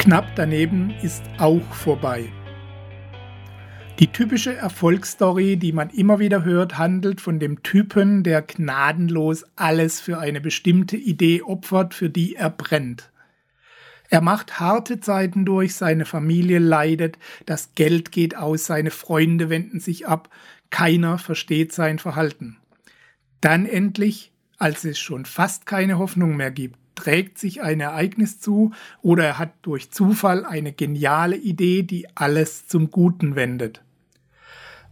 Knapp daneben ist auch vorbei. Die typische Erfolgsstory, die man immer wieder hört, handelt von dem Typen, der gnadenlos alles für eine bestimmte Idee opfert, für die er brennt. Er macht harte Zeiten durch, seine Familie leidet, das Geld geht aus, seine Freunde wenden sich ab, keiner versteht sein Verhalten. Dann endlich, als es schon fast keine Hoffnung mehr gibt, trägt sich ein Ereignis zu oder er hat durch Zufall eine geniale Idee, die alles zum Guten wendet.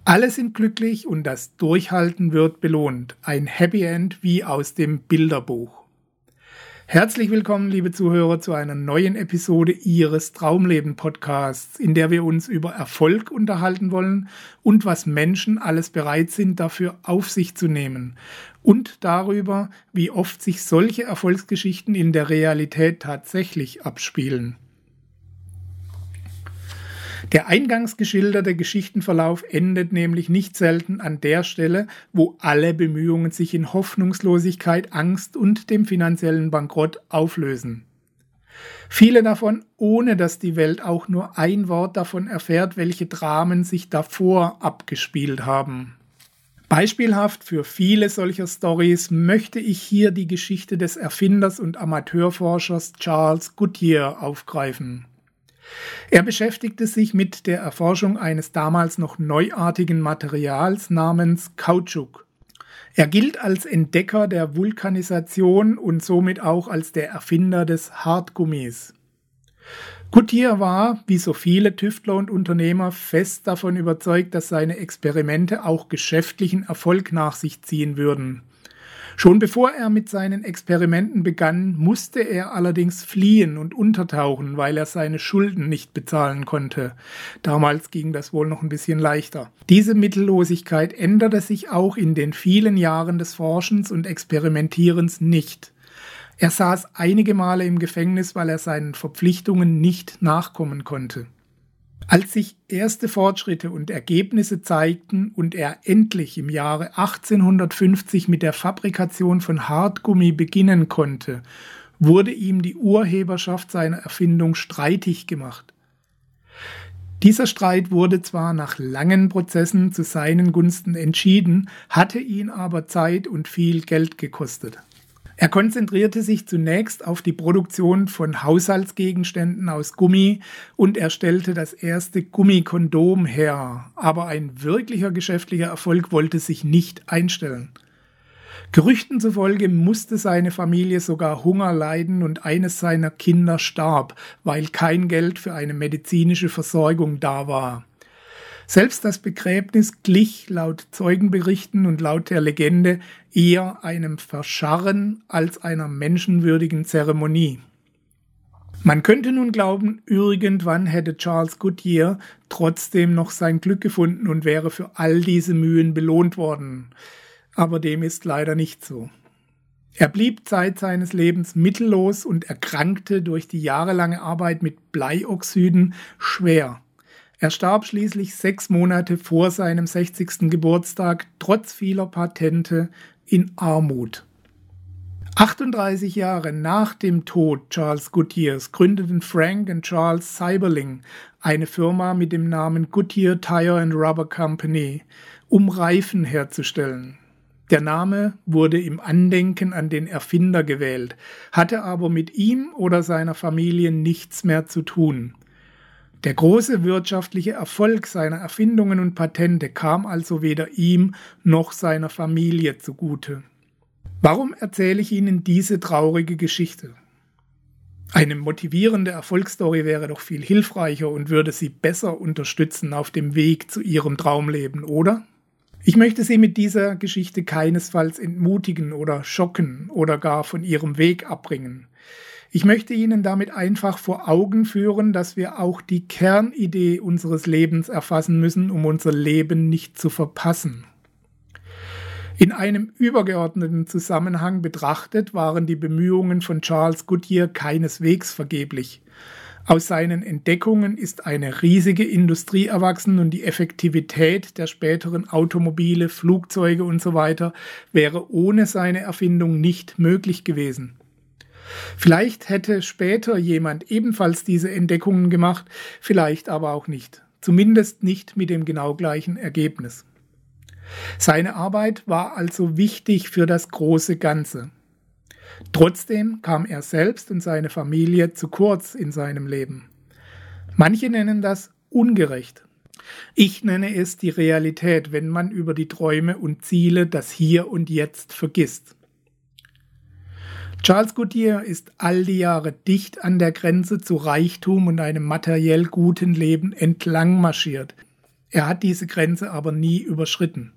Alle sind glücklich und das Durchhalten wird belohnt. Ein Happy End wie aus dem Bilderbuch. Herzlich willkommen, liebe Zuhörer, zu einer neuen Episode Ihres Traumleben Podcasts, in der wir uns über Erfolg unterhalten wollen und was Menschen alles bereit sind, dafür auf sich zu nehmen. Und darüber, wie oft sich solche Erfolgsgeschichten in der Realität tatsächlich abspielen. Der eingangs geschilderte Geschichtenverlauf endet nämlich nicht selten an der Stelle, wo alle Bemühungen sich in Hoffnungslosigkeit, Angst und dem finanziellen Bankrott auflösen. Viele davon, ohne dass die Welt auch nur ein Wort davon erfährt, welche Dramen sich davor abgespielt haben. Beispielhaft für viele solcher Stories möchte ich hier die Geschichte des Erfinders und Amateurforschers Charles Goodyear aufgreifen. Er beschäftigte sich mit der Erforschung eines damals noch neuartigen Materials namens Kautschuk. Er gilt als Entdecker der Vulkanisation und somit auch als der Erfinder des Hartgummis. Goodyear war, wie so viele Tüftler und Unternehmer, fest davon überzeugt, dass seine Experimente auch geschäftlichen Erfolg nach sich ziehen würden. Schon bevor er mit seinen Experimenten begann, musste er allerdings fliehen und untertauchen, weil er seine Schulden nicht bezahlen konnte. Damals ging das wohl noch ein bisschen leichter. Diese Mittellosigkeit änderte sich auch in den vielen Jahren des Forschens und Experimentierens nicht. Er saß einige Male im Gefängnis, weil er seinen Verpflichtungen nicht nachkommen konnte. Als sich erste Fortschritte und Ergebnisse zeigten und er endlich im Jahre 1850 mit der Fabrikation von Hartgummi beginnen konnte, wurde ihm die Urheberschaft seiner Erfindung streitig gemacht. Dieser Streit wurde zwar nach langen Prozessen zu seinen Gunsten entschieden, hatte ihn aber Zeit und viel Geld gekostet. Er konzentrierte sich zunächst auf die Produktion von Haushaltsgegenständen aus Gummi und er stellte das erste Gummikondom her, aber ein wirklicher geschäftlicher Erfolg wollte sich nicht einstellen. Gerüchten zufolge musste seine Familie sogar Hunger leiden und eines seiner Kinder starb, weil kein Geld für eine medizinische Versorgung da war. Selbst das Begräbnis glich laut Zeugenberichten und laut der Legende eher einem Verscharren als einer menschenwürdigen Zeremonie. Man könnte nun glauben, irgendwann hätte Charles Goodyear trotzdem noch sein Glück gefunden und wäre für all diese Mühen belohnt worden. Aber dem ist leider nicht so. Er blieb Zeit seines Lebens mittellos und erkrankte durch die jahrelange Arbeit mit Bleioxiden schwer. Er starb schließlich sechs Monate vor seinem 60. Geburtstag trotz vieler Patente in Armut. 38 Jahre nach dem Tod Charles Goodyears gründeten Frank und Charles Seiberling eine Firma mit dem Namen Goodyear Tire and Rubber Company, um Reifen herzustellen. Der Name wurde im Andenken an den Erfinder gewählt, hatte aber mit ihm oder seiner Familie nichts mehr zu tun. Der große wirtschaftliche Erfolg seiner Erfindungen und Patente kam also weder ihm noch seiner Familie zugute. Warum erzähle ich Ihnen diese traurige Geschichte? Eine motivierende Erfolgsstory wäre doch viel hilfreicher und würde Sie besser unterstützen auf dem Weg zu Ihrem Traumleben, oder? Ich möchte Sie mit dieser Geschichte keinesfalls entmutigen oder schocken oder gar von Ihrem Weg abbringen. Ich möchte Ihnen damit einfach vor Augen führen, dass wir auch die Kernidee unseres Lebens erfassen müssen, um unser Leben nicht zu verpassen. In einem übergeordneten Zusammenhang betrachtet waren die Bemühungen von Charles Goodyear keineswegs vergeblich. Aus seinen Entdeckungen ist eine riesige Industrie erwachsen und die Effektivität der späteren Automobile, Flugzeuge usw. So wäre ohne seine Erfindung nicht möglich gewesen. Vielleicht hätte später jemand ebenfalls diese Entdeckungen gemacht, vielleicht aber auch nicht. Zumindest nicht mit dem genau gleichen Ergebnis. Seine Arbeit war also wichtig für das große Ganze. Trotzdem kam er selbst und seine Familie zu kurz in seinem Leben. Manche nennen das ungerecht. Ich nenne es die Realität, wenn man über die Träume und Ziele das Hier und Jetzt vergisst. Charles Goodyear ist all die Jahre dicht an der Grenze zu Reichtum und einem materiell guten Leben entlang marschiert. Er hat diese Grenze aber nie überschritten.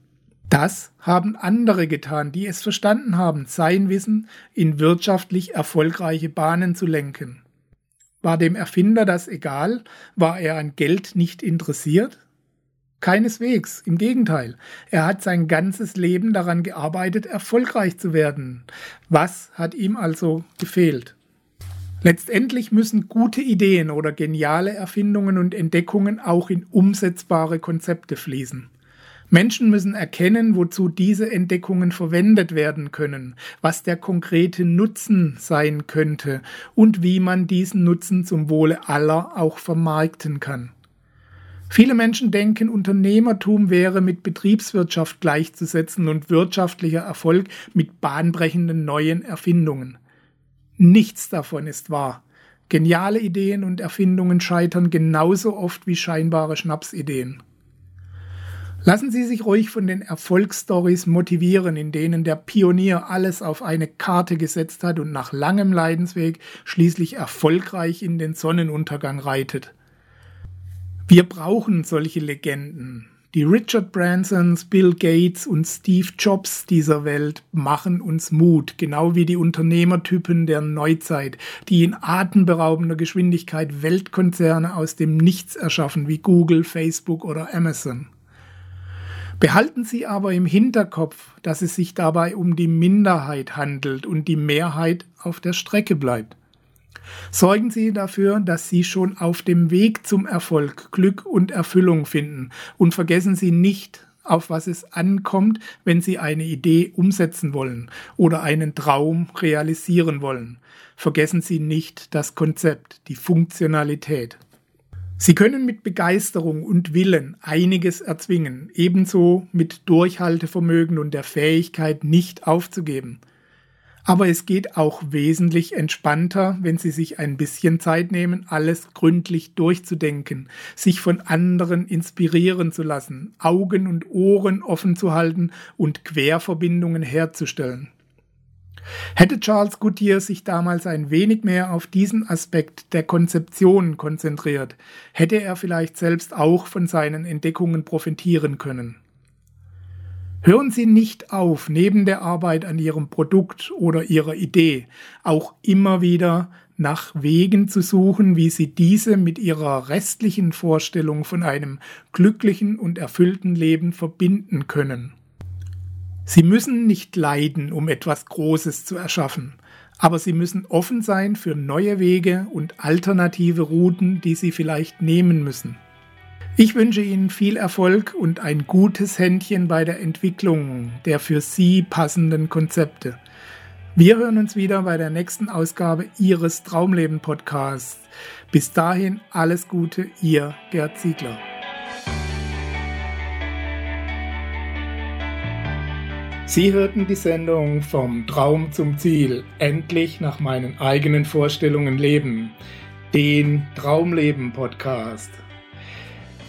Das haben andere getan, die es verstanden haben, sein Wissen in wirtschaftlich erfolgreiche Bahnen zu lenken. War dem Erfinder das egal? War er an Geld nicht interessiert? Keineswegs, im Gegenteil. Er hat sein ganzes Leben daran gearbeitet, erfolgreich zu werden. Was hat ihm also gefehlt? Letztendlich müssen gute Ideen oder geniale Erfindungen und Entdeckungen auch in umsetzbare Konzepte fließen. Menschen müssen erkennen, wozu diese Entdeckungen verwendet werden können, was der konkrete Nutzen sein könnte und wie man diesen Nutzen zum Wohle aller auch vermarkten kann. Viele Menschen denken, Unternehmertum wäre mit Betriebswirtschaft gleichzusetzen und wirtschaftlicher Erfolg mit bahnbrechenden neuen Erfindungen. Nichts davon ist wahr. Geniale Ideen und Erfindungen scheitern genauso oft wie scheinbare Schnapsideen. Lassen Sie sich ruhig von den Erfolgsstories motivieren, in denen der Pionier alles auf eine Karte gesetzt hat und nach langem Leidensweg schließlich erfolgreich in den Sonnenuntergang reitet. Wir brauchen solche Legenden. Die Richard Bransons, Bill Gates und Steve Jobs dieser Welt machen uns Mut, genau wie die Unternehmertypen der Neuzeit, die in atemberaubender Geschwindigkeit Weltkonzerne aus dem Nichts erschaffen, wie Google, Facebook oder Amazon. Behalten Sie aber im Hinterkopf, dass es sich dabei um die Minderheit handelt und die Mehrheit auf der Strecke bleibt. Sorgen Sie dafür, dass Sie schon auf dem Weg zum Erfolg Glück und Erfüllung finden und vergessen Sie nicht, auf was es ankommt, wenn Sie eine Idee umsetzen wollen oder einen Traum realisieren wollen. Vergessen Sie nicht das Konzept, die Funktionalität. Sie können mit Begeisterung und Willen einiges erzwingen, ebenso mit Durchhaltevermögen und der Fähigkeit, nicht aufzugeben. Aber es geht auch wesentlich entspannter, wenn Sie sich ein bisschen Zeit nehmen, alles gründlich durchzudenken, sich von anderen inspirieren zu lassen, Augen und Ohren offen zu halten und Querverbindungen herzustellen. Hätte Charles Goodyear sich damals ein wenig mehr auf diesen Aspekt der Konzeption konzentriert, hätte er vielleicht selbst auch von seinen Entdeckungen profitieren können. Hören Sie nicht auf, neben der Arbeit an Ihrem Produkt oder Ihrer Idee auch immer wieder nach Wegen zu suchen, wie Sie diese mit Ihrer restlichen Vorstellung von einem glücklichen und erfüllten Leben verbinden können. Sie müssen nicht leiden, um etwas Großes zu erschaffen, aber Sie müssen offen sein für neue Wege und alternative Routen, die Sie vielleicht nehmen müssen. Ich wünsche Ihnen viel Erfolg und ein gutes Händchen bei der Entwicklung der für Sie passenden Konzepte. Wir hören uns wieder bei der nächsten Ausgabe Ihres Traumleben Podcasts. Bis dahin alles Gute, Ihr Gerd Ziegler. Sie hörten die Sendung Vom Traum zum Ziel, endlich nach meinen eigenen Vorstellungen leben, den Traumleben Podcast.